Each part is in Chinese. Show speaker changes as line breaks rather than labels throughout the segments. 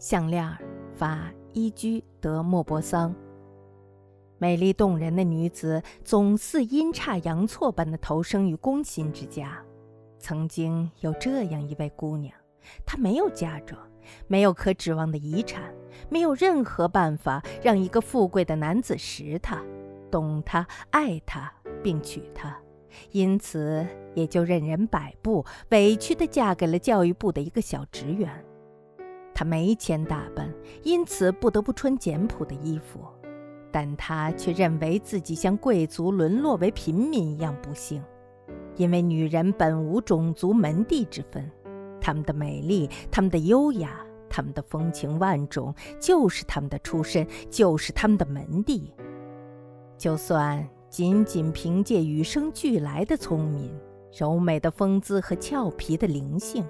项链，法伊居德莫泊桑。美丽动人的女子总似阴差阳错般的投生于工薪之家。曾经有这样一位姑娘，她没有嫁妆，没有可指望的遗产，没有任何办法让一个富贵的男子识她、懂她、爱她并娶她，因此也就任人摆布，委屈地嫁给了教育部的一个小职员。她没钱打扮，因此不得不穿简朴的衣服。但她却认为自己像贵族沦落为平民一样不幸，因为女人本无种族门第之分，她们的美丽、她们的优雅、她们的风情万种，就是她们的出身，就是她们的门第。就算仅仅凭借与生俱来的聪明、柔美的风姿和俏皮的灵性，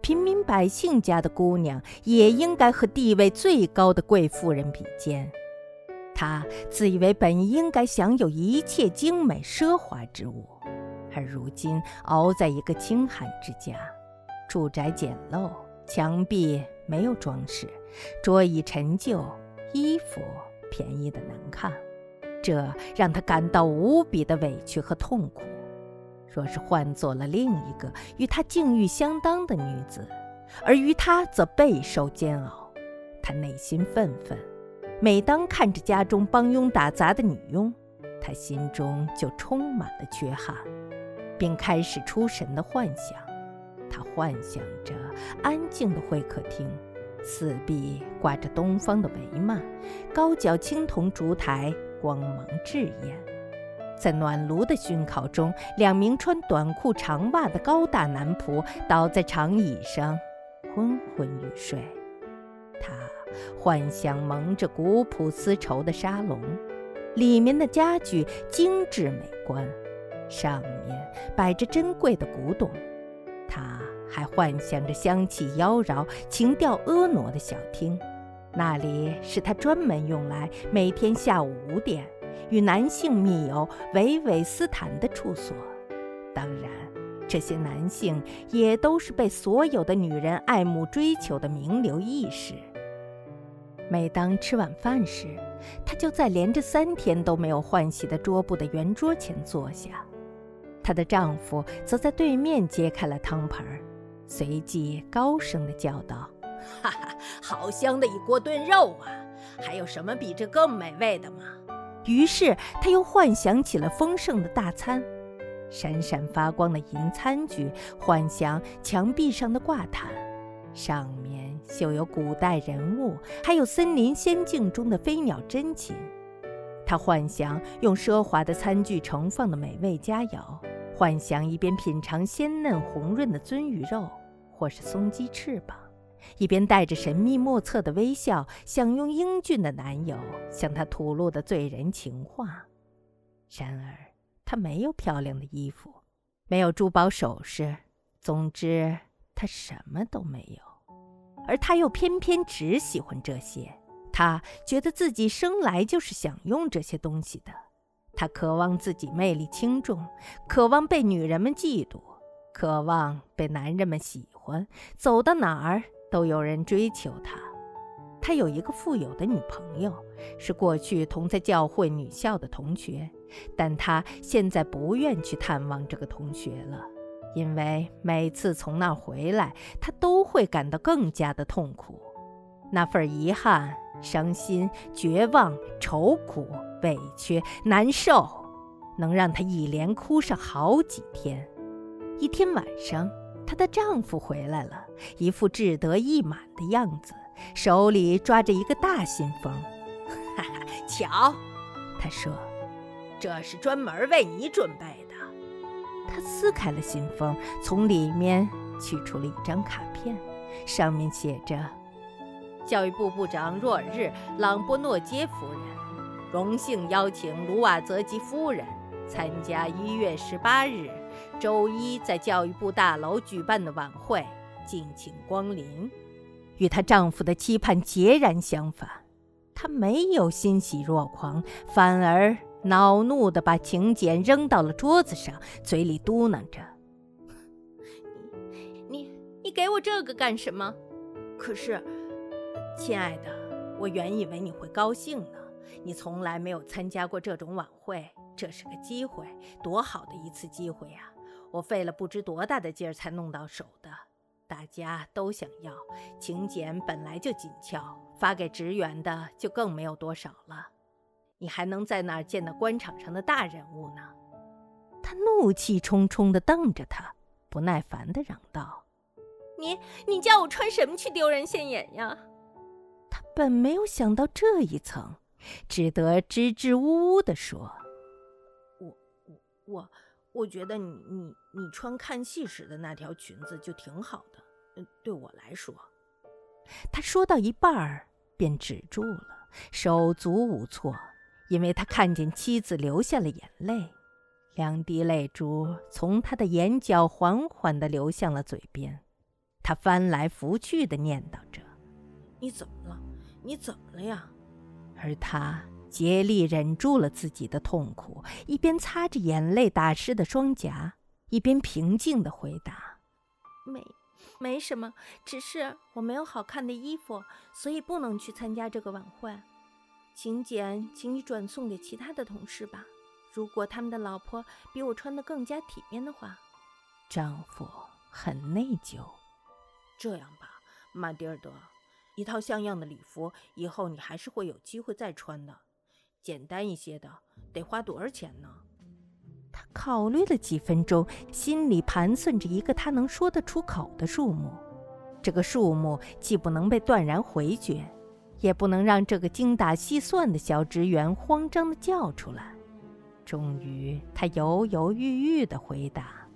平民百姓家的姑娘也应该和地位最高的贵妇人比肩。她自以为本应该享有一切精美奢华之物，而如今熬在一个清寒之家，住宅简陋，墙壁没有装饰，桌椅陈旧，衣服便宜的难看，这让她感到无比的委屈和痛苦。若是换做了另一个与她境遇相当的女子，而于她则备受煎熬，她内心愤愤。每当看着家中帮佣打杂的女佣，他心中就充满了缺憾，并开始出神的幻想。他幻想着安静的会客厅，四壁挂着东方的帷幔，高脚青铜烛台光芒炙艳，在暖炉的熏烤中，两名穿短裤长袜的高大男仆倒在长椅上，昏昏欲睡。他。幻想蒙着古朴丝绸的沙龙，里面的家具精致美观，上面摆着珍贵的古董。他还幻想着香气妖娆、情调婀娜的小厅，那里是他专门用来每天下午五点与男性密友维维斯坦的处所。当然，这些男性也都是被所有的女人爱慕追求的名流义士。每当吃晚饭时，她就在连着三天都没有换洗的桌布的圆桌前坐下，她的丈夫则在对面揭开了汤盆，随即高声地叫道：“
哈哈，好香的一锅炖肉啊！还有什么比这更美味的吗？”
于是他又幻想起了丰盛的大餐，闪闪发光的银餐具，幻想墙壁上的挂毯，上面。绣有古代人物，还有森林仙境中的飞鸟珍禽。他幻想用奢华的餐具盛放的美味佳肴，幻想一边品尝鲜嫩红润的鳟鱼肉，或是松鸡翅膀，一边带着神秘莫测的微笑，享用英俊的男友向她吐露的醉人情话。然而，她没有漂亮的衣服，没有珠宝首饰，总之，她什么都没有。而他又偏偏只喜欢这些，他觉得自己生来就是享用这些东西的。他渴望自己魅力轻重，渴望被女人们嫉妒，渴望被男人们喜欢，走到哪儿都有人追求他。他有一个富有的女朋友，是过去同在教会女校的同学，但他现在不愿去探望这个同学了。因为每次从那儿回来，他都会感到更加的痛苦，那份遗憾、伤心、绝望、愁苦、委屈、难受，能让他一连哭上好几天。一天晚上，她的丈夫回来了，一副志得意满的样子，手里抓着一个大信封。
哈哈，瞧，
他说：“
这是专门为你准备的。”
他撕开了信封，从里面取出了一张卡片，上面写着：“教育部部长若日·朗波诺杰夫人，荣幸邀请卢瓦泽吉夫人参加一月十八日周一在教育部大楼举办的晚会，敬请光临。”与她丈夫的期盼截然相反，她没有欣喜若狂，反而……恼怒地把请柬扔到了桌子上，嘴里嘟囔着：“
你、你、你给我这个干什么？可是，亲爱的，我原以为你会高兴呢。你从来没有参加过这种晚会，这是个机会，多好的一次机会呀！我费了不知多大的劲儿才弄到手的，大家都想要。请柬本来就紧俏，发给职员的就更没有多少了。你还能在哪儿见到官场上的大人物呢？
他怒气冲冲地瞪着他，不耐烦地嚷道：“
你你叫我穿什么去丢人现眼呀？”
他本没有想到这一层，只得支支吾吾地说：“
我我，觉得你你你穿看戏时的那条裙子就挺好的。嗯，对我来说。”
他说到一半儿便止住了，手足无措。因为他看见妻子流下了眼泪，两滴泪珠从他的眼角缓缓地流向了嘴边，他翻来覆去地念叨着：“
你怎么了？你怎么了呀？”
而他竭力忍住了自己的痛苦，一边擦着眼泪打湿的双颊，一边平静地回答：“
没，没什么，只是我没有好看的衣服，所以不能去参加这个晚会。”请柬，请你转送给其他的同事吧。如果他们的老婆比我穿得更加体面的话，
丈夫很内疚。
这样吧，马蒂尔德，一套像样的礼服，以后你还是会有机会再穿的。简单一些的，得花多少钱呢？
他考虑了几分钟，心里盘算着一个他能说得出口的数目。这个数目既不能被断然回绝。也不能让这个精打细算的小职员慌张地叫出来。终于，他犹犹豫豫地回答：“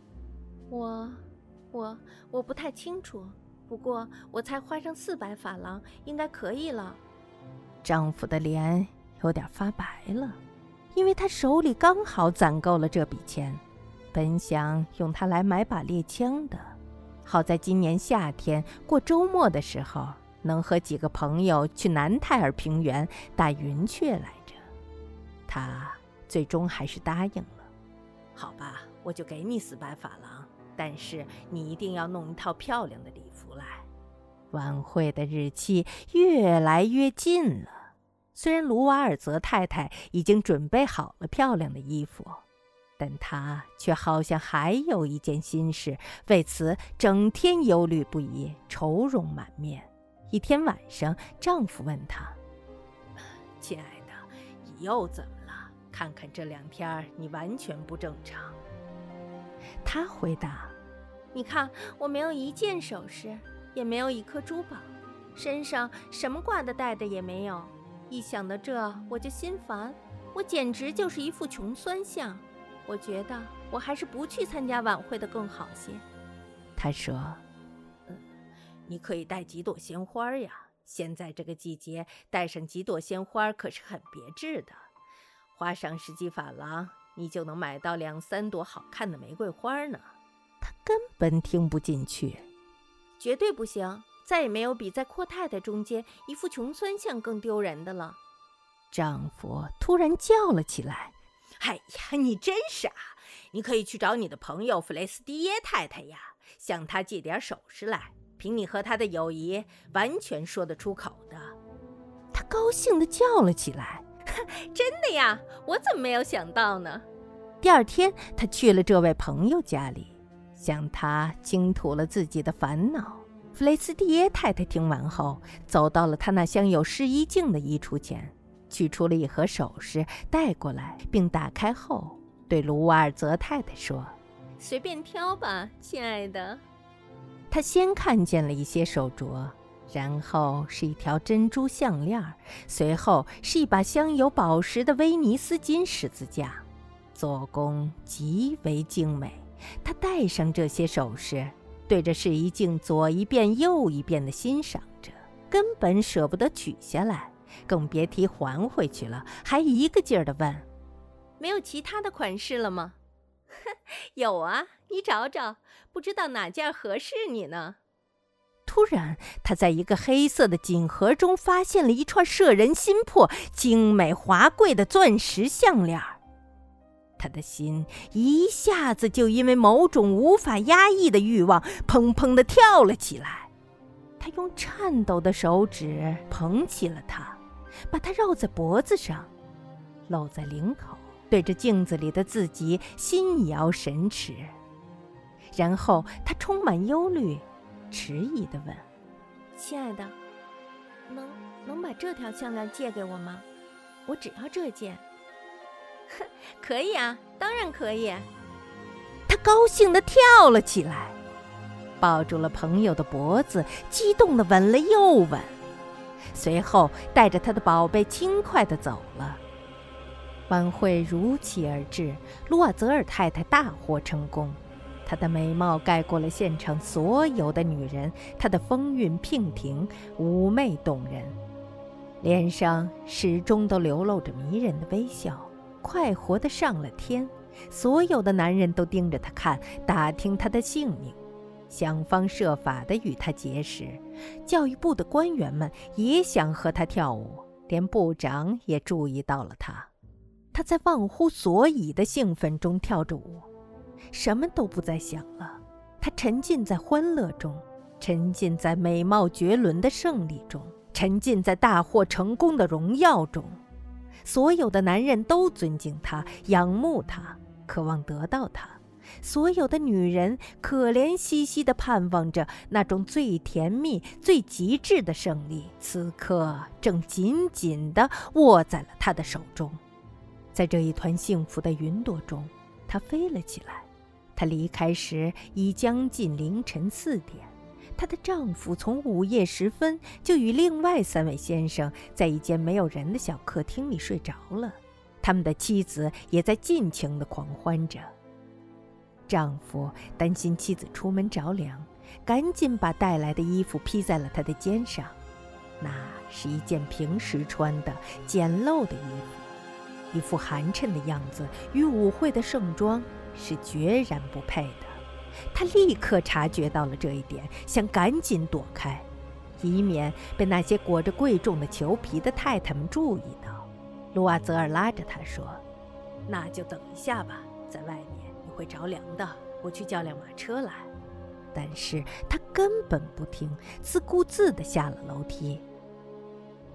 我，我，我不太清楚。不过，我才花上四百法郎，应该可以了。”
丈夫的脸有点发白了，因为他手里刚好攒够了这笔钱，本想用它来买把猎枪的，好在今年夏天过周末的时候。能和几个朋友去南泰尔平原打云雀来着，他最终还是答应了。
好吧，我就给你四百法郎，但是你一定要弄一套漂亮的礼服来。
晚会的日期越来越近了，虽然卢瓦尔泽太太已经准备好了漂亮的衣服，但她却好像还有一件心事，为此整天忧虑不已，愁容满面。一天晚上，丈夫问她：“
亲爱的，你又怎么了？看看这两天你完全不正常。”
她回答：“
你看，我没有一件首饰，也没有一颗珠宝，身上什么挂的戴的也没有。一想到这，我就心烦，我简直就是一副穷酸相。我觉得我还是不去参加晚会的更好些。”
他说。
嗯你可以带几朵鲜花呀！现在这个季节，带上几朵鲜花可是很别致的。花上十几法郎，你就能买到两三朵好看的玫瑰花呢。
他根本听不进去，
绝对不行！再也没有比在阔太太中间一副穷酸相更丢人的了。
丈夫突然叫了起来：“
哎呀，你真傻！你可以去找你的朋友弗雷斯蒂耶太太呀，向她借点首饰来。”凭你和她的友谊，完全说得出口的。
他高兴地叫了起来：“
真的呀！我怎么没有想到呢？”
第二天，他去了这位朋友家里，向他倾吐了自己的烦恼。弗雷斯蒂耶太太听完后，走到了她那镶有试衣镜的衣橱前，取出了一盒首饰带过来，并打开后对卢瓦尔泽太太说：“
随便挑吧，亲爱的。”
他先看见了一些手镯，然后是一条珍珠项链，随后是一把镶有宝石的威尼斯金十字架，做工极为精美。他戴上这些首饰，对着试衣镜左一遍右一遍地欣赏着，根本舍不得取下来，更别提还回去了。还一个劲儿地问：“
没有其他的款式了吗？” 有啊，你找找，不知道哪件合适你呢？
突然，他在一个黑色的锦盒中发现了一串摄人心魄、精美华贵的钻石项链他的心一下子就因为某种无法压抑的欲望，砰砰地跳了起来。他用颤抖的手指捧起了它，把它绕在脖子上，露在领口，对着镜子里的自己心摇神驰。然后他充满忧虑，迟疑地问：“
亲爱的，能能把这条项链借给我吗？我只要这件。”“，可以啊，当然可以。”
他高兴地跳了起来。抱住了朋友的脖子，激动地吻了又吻，随后带着他的宝贝轻快地走了。晚会如期而至，卢瓦泽尔太太大获成功。她的美貌盖过了现场所有的女人，她的风韵娉婷，妩媚动人，脸上始终都流露着迷人的微笑，快活的上了天。所有的男人都盯着她看，打听她的姓名。想方设法地与他结识，教育部的官员们也想和他跳舞，连部长也注意到了他。他在忘乎所以的兴奋中跳着舞，什么都不再想了。他沉浸在欢乐中，沉浸在美貌绝伦的胜利中，沉浸在大获成功的荣耀中。所有的男人都尊敬他，仰慕他，渴望得到他。所有的女人可怜兮兮地盼望着那种最甜蜜、最极致的胜利，此刻正紧紧地握在了她的手中。在这一团幸福的云朵中，她飞了起来。她离开时已将近凌晨四点。她的丈夫从午夜时分就与另外三位先生在一间没有人的小客厅里睡着了，他们的妻子也在尽情地狂欢着。丈夫担心妻子出门着凉，赶紧把带来的衣服披在了她的肩上。那是一件平时穿的简陋的衣服，一副寒碜的样子，与舞会的盛装是决然不配的。他立刻察觉到了这一点，想赶紧躲开，以免被那些裹着贵重的裘皮的太太们注意到。卢瓦泽尔拉着他说：“
那就等一下吧，在外面你。”会着凉的，我去叫辆马车来。
但是他根本不听，自顾自地下了楼梯。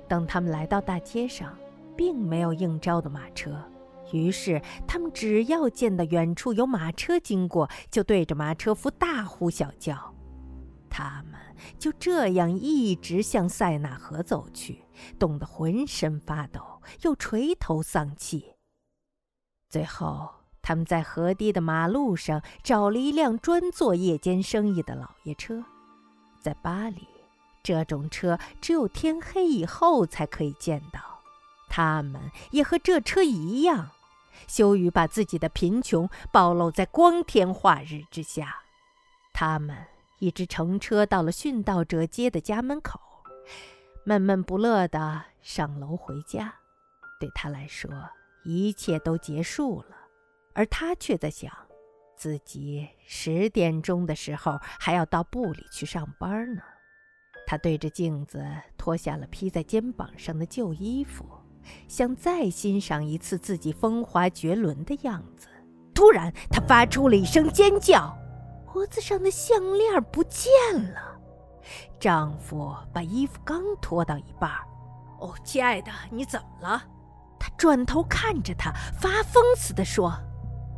等他们来到大街上，并没有应招的马车，于是他们只要见到远处有马车经过，就对着马车夫大呼小叫。他们就这样一直向塞纳河走去，冻得浑身发抖，又垂头丧气。最后。他们在河堤的马路上找了一辆专做夜间生意的老爷车，在巴黎，这种车只有天黑以后才可以见到。他们也和这车一样，羞于把自己的贫穷暴露在光天化日之下。他们一直乘车到了殉道者街的家门口，闷闷不乐地上楼回家。对他来说，一切都结束了。而他却在想，自己十点钟的时候还要到部里去上班呢。他对着镜子脱下了披在肩膀上的旧衣服，想再欣赏一次自己风华绝伦的样子。突然，他发出了一声尖叫，脖子上的项链不见了。丈夫把衣服刚脱到一半，
哦，亲爱的，你怎么了？
他转头看着他，发疯似的说。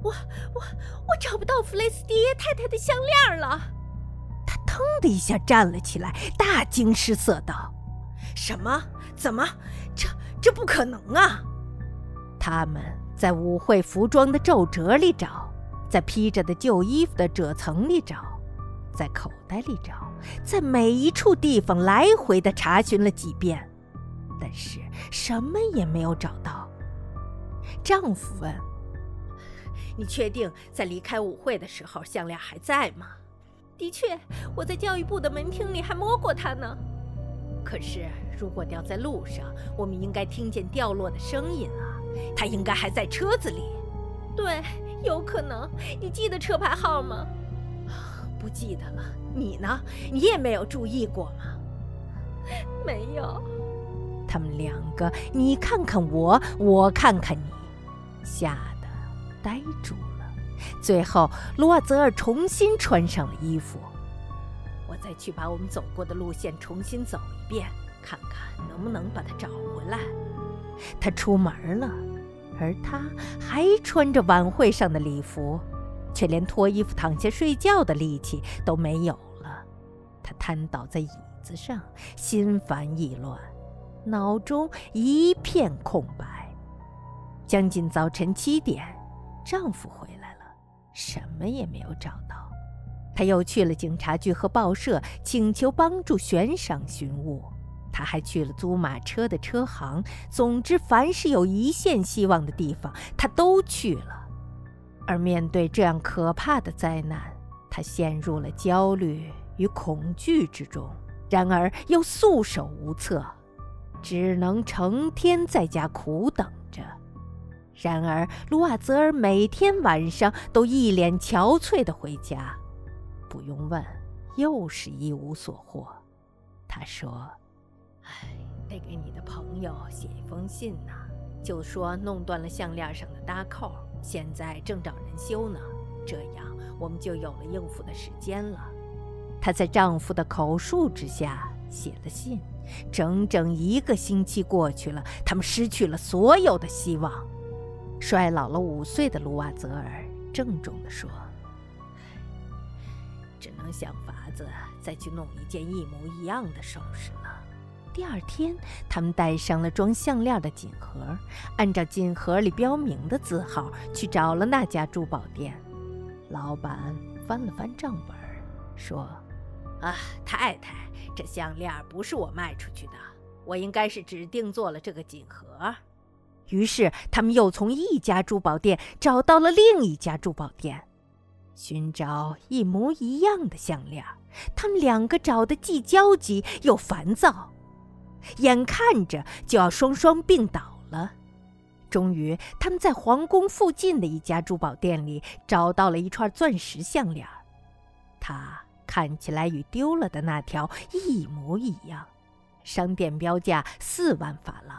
我我我找不到弗雷斯蒂耶太太的项链了。
他腾的一下站了起来，大惊失色道：“
什么？怎么？这不可能啊！”
他们在舞会服装的皱褶里找，在披着的旧衣服的褶层里找，在口袋里找，在每一处地方来回的查询了几遍，但是什么也没有找到。丈夫问。
你确定在离开舞会的时候项链还在吗？的确，我在教育部的门厅里还摸过它呢。可是，如果掉在路上，我们应该听见掉落的声音啊。它应该还在车子里。对，有可能。你记得车牌号吗？不记得了。你呢？你也没有注意过吗？没有。
他们两个，你看看我，我看看你，吓得。呆住了。最后，卢瓦泽尔重新穿上了衣服。
再去把我们走过的路线重新走一遍，看看能不能把它找回来。
他出门了，而他还穿着晚会上的礼服，却连脱衣服躺下睡觉的力气都没有了。他瘫倒在椅子上，心烦意乱，脑中一片空白。将近早晨七点，丈夫回来了，什么也没有找到。他又去了警察局和报社，请求帮助悬赏寻物。他还去了租马车的车行。总之，凡是有一线希望的地方，他都去了。而面对这样可怕的灾难，他陷入了焦虑与恐惧之中。然而又束手无策，只能成天在家苦等着。然而，卢瓦泽尔每天晚上都一脸憔悴地回家。不用问，又是一无所获。他说：“
唉，得给你的朋友写一封信呢，就说弄断了项链上的搭扣，现在正找人修呢。这样我们就有了应付的时间了。”
她在丈夫的口述之下写了信。整整一个星期过去了，他们失去了所有的希望。衰老了五岁的卢瓦泽尔郑重地说。
只能想法子再去弄一件一模一样的首饰了。
第二天，他们带上了装项链的锦盒，按照锦盒里标明的字号去找了那家珠宝店。老板翻了翻账本，说：“
啊，太太，这项链不是我卖出去的，我应该是指定做了这个锦盒。”
于是，他们又从一家珠宝店找到了另一家珠宝店。寻找一模一样的项链，他们两个找的既焦急又烦躁，眼看着就要双双病倒了。终于，他们在皇宫附近的一家珠宝店里找到了一串钻石项链，它看起来与丢了的那条一模一样，商店标价四万法郎。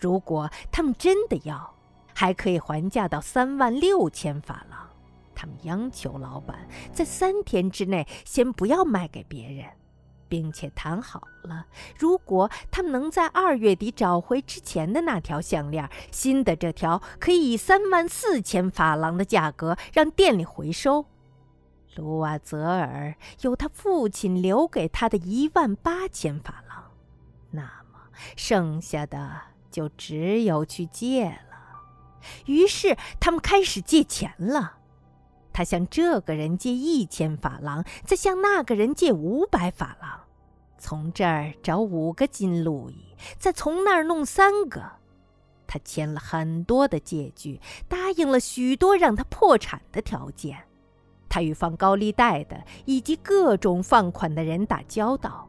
如果他们真的要，还可以还价到三万六千法郎。他们央求老板在三天之内先不要卖给别人，并且谈好了，如果他们能在二月底找回之前的那条项链，新的这条可以以三万四千法郎的价格让店里回收。卢瓦泽尔有他父亲留给他的一万八千法郎，那么剩下的就只有去借了。于是他们开始借钱了。他向这个人借一千法郎，再向那个人借五百法郎，从这儿找五个金路易，再从那儿弄三个。他签了很多的借据，答应了许多让他破产的条件。他与放高利贷的以及各种放款的人打交道，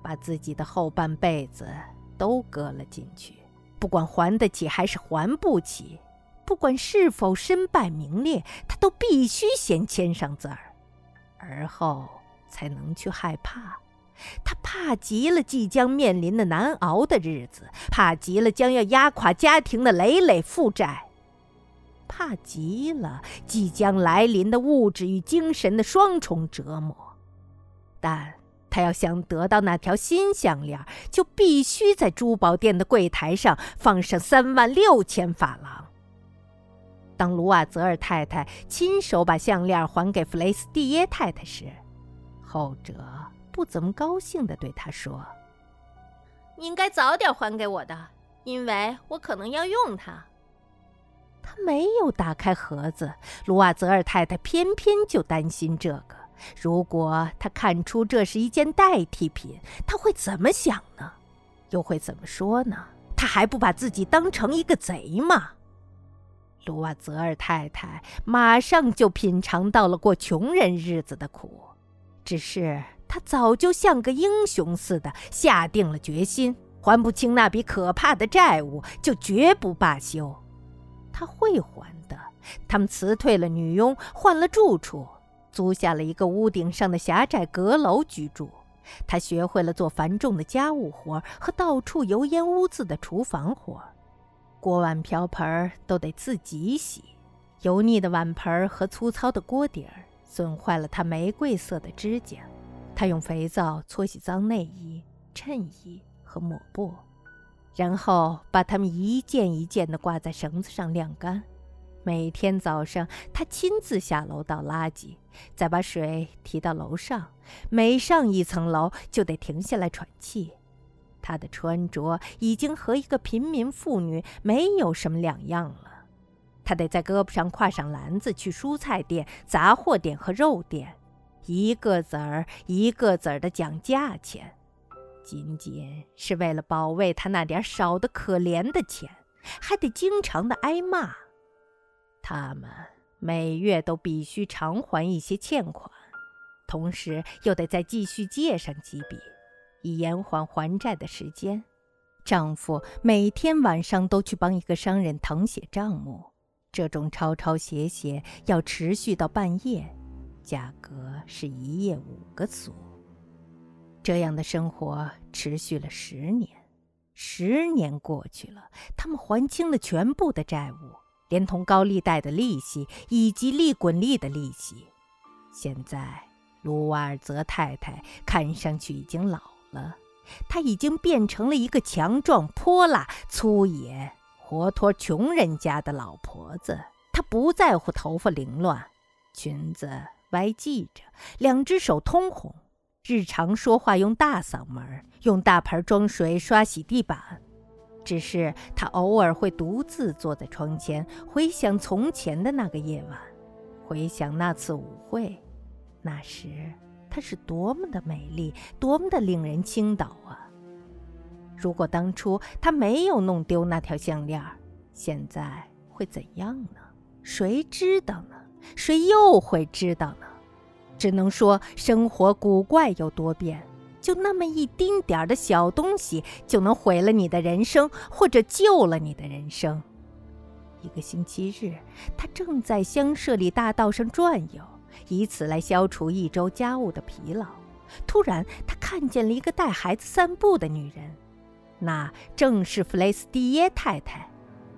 把自己的后半辈子都搁了进去，不管还得起还是还不起。不管是否身败名裂，他都必须先签上字儿，而后才能去害怕。他怕极了即将面临的难熬的日子，怕极了将要压垮家庭的累累负债，怕极了即将来临的物质与精神的双重折磨。但他要想得到那条新项链，就必须在珠宝店的柜台上放上三万六千法郎。当卢瓦泽尔太太亲手把项链还给弗雷斯蒂耶太太时，后者不怎么高兴地对他说：“
你应该早点还给我的，因为我可能要用它。”
他没有打开盒子，卢瓦泽尔太太偏偏就担心这个。如果他看出这是一件代替品，他会怎么想呢？又会怎么说呢？他还不把自己当成一个贼吗？卢瓦泽尔太太马上就品尝到了过穷人日子的苦，只是她早就像个英雄似的下定了决心，还不清那笔可怕的债务就绝不罢休。她会还的。他们辞退了女佣，换了住处，租下了一个屋顶上的狭窄阁楼居住。她学会了做繁重的家务活和到处油烟污渍的厨房活。锅碗瓢盆都得自己洗，油腻的碗盆和粗糙的锅底儿损坏了她玫瑰色的指甲。他用肥皂搓洗脏内衣、衬衣和抹布，然后把它们一件一件地挂在绳子上晾干。每天早上，他亲自下楼倒垃圾，再把水提到楼上。每上一层楼，就得停下来喘气。他的穿着已经和一个平民妇女没有什么两样了。他得在胳膊上挎上篮子去蔬菜店、杂货店和肉店，一个子儿一个子儿的讲价钱，仅仅是为了保卫他那点少得可怜的钱，还得经常的挨骂。他们每月都必须偿还一些欠款，同时又得再继续借上几笔，以延缓还债的时间。丈夫每天晚上都去帮一个商人誊写账目，这种抄抄写写要持续到半夜，价格是一夜五个苏。这样的生活持续了十年，十年过去了，他们还清了全部的债务。连同高利贷的利息以及利滚利的利息，现在卢瓦尔泽太太看上去已经老了，她已经变成了一个强壮、泼辣、粗野、活脱穷人家的老婆子。她不在乎头发凌乱，裙子歪系着，两只手通红，日常说话用大嗓门，用大盆装水刷洗地板。只是他偶尔会独自坐在窗前，回想从前的那个夜晚，回想那次舞会。那时她是多么的美丽，多么的令人倾倒啊！如果当初他没有弄丢那条项链，现在会怎样呢？谁知道呢？谁又会知道呢？只能说生活古怪又多变。就那么一丁点儿的小东西，就能毁了你的人生，或者救了你的人生。一个星期日，他正在香舍里大道上转悠，以此来消除一周家务的疲劳。突然，他看见了一个带孩子散步的女人，那正是弗雷斯蒂耶太太。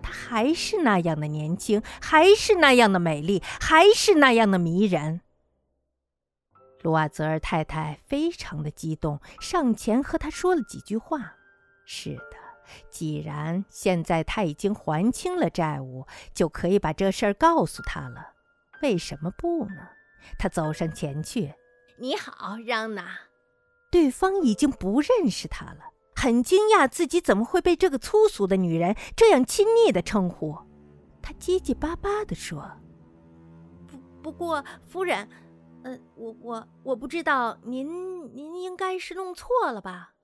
她还是那样的年轻，还是那样的美丽，还是那样的迷人。卢瓦泽尔太太非常的激动，上前和他说了几句话。是的，既然现在他已经还清了债务，就可以把这事儿告诉他了。为什么不呢？他走上前去：“
你好，让娜。”
对方已经不认识他了，很惊讶自己怎么会被这个粗俗的女人这样亲昵的称呼。他结结巴巴地说：“
不，不过，夫人。”呃，我我我不知道，您您应该是弄错了吧？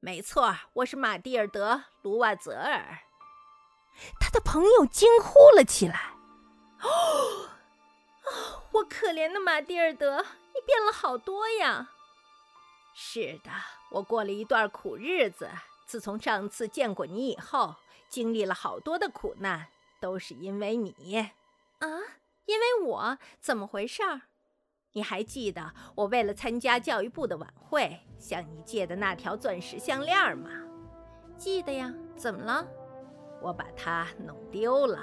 没错，我是马蒂尔德·卢瓦泽尔。
他的朋友惊呼了起来：“
哦，我可怜的马蒂尔德，你变了好多呀！”是的，我过了一段苦日子。自从上次见过你以后，经历了好多的苦难，都是因为你。啊，因为我？怎么回事儿？你还记得我为了参加教育部的晚会向你借的那条钻石项链吗？记得呀。怎么了？我把它弄丢了。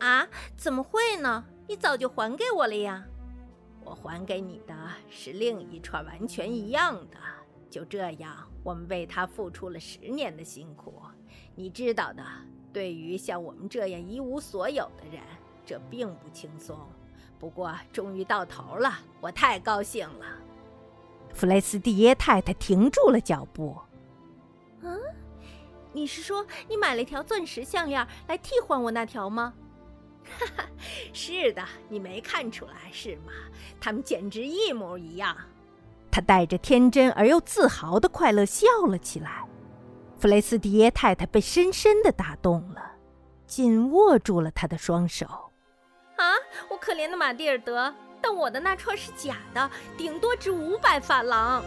啊？怎么会呢？你早就还给我了呀。我还给你的是另一串完全一样的。就这样，我们为他付出了十年的辛苦。你知道的，对于像我们这样一无所有的人，这并不轻松。不过，终于到头了，我太高兴了。
弗雷斯蒂耶太太停住了脚步。
嗯，你是说你买了一条钻石项链来替换我那条吗？哈哈，是的，你没看出来是吗？他们简直一模一样。
他带着天真而又自豪的快乐笑了起来。弗雷斯蒂耶太太被深深的打动了，紧握住了他的双手。
啊，我可怜的马蒂尔德，但我的那串是假的，顶多值五百法郎。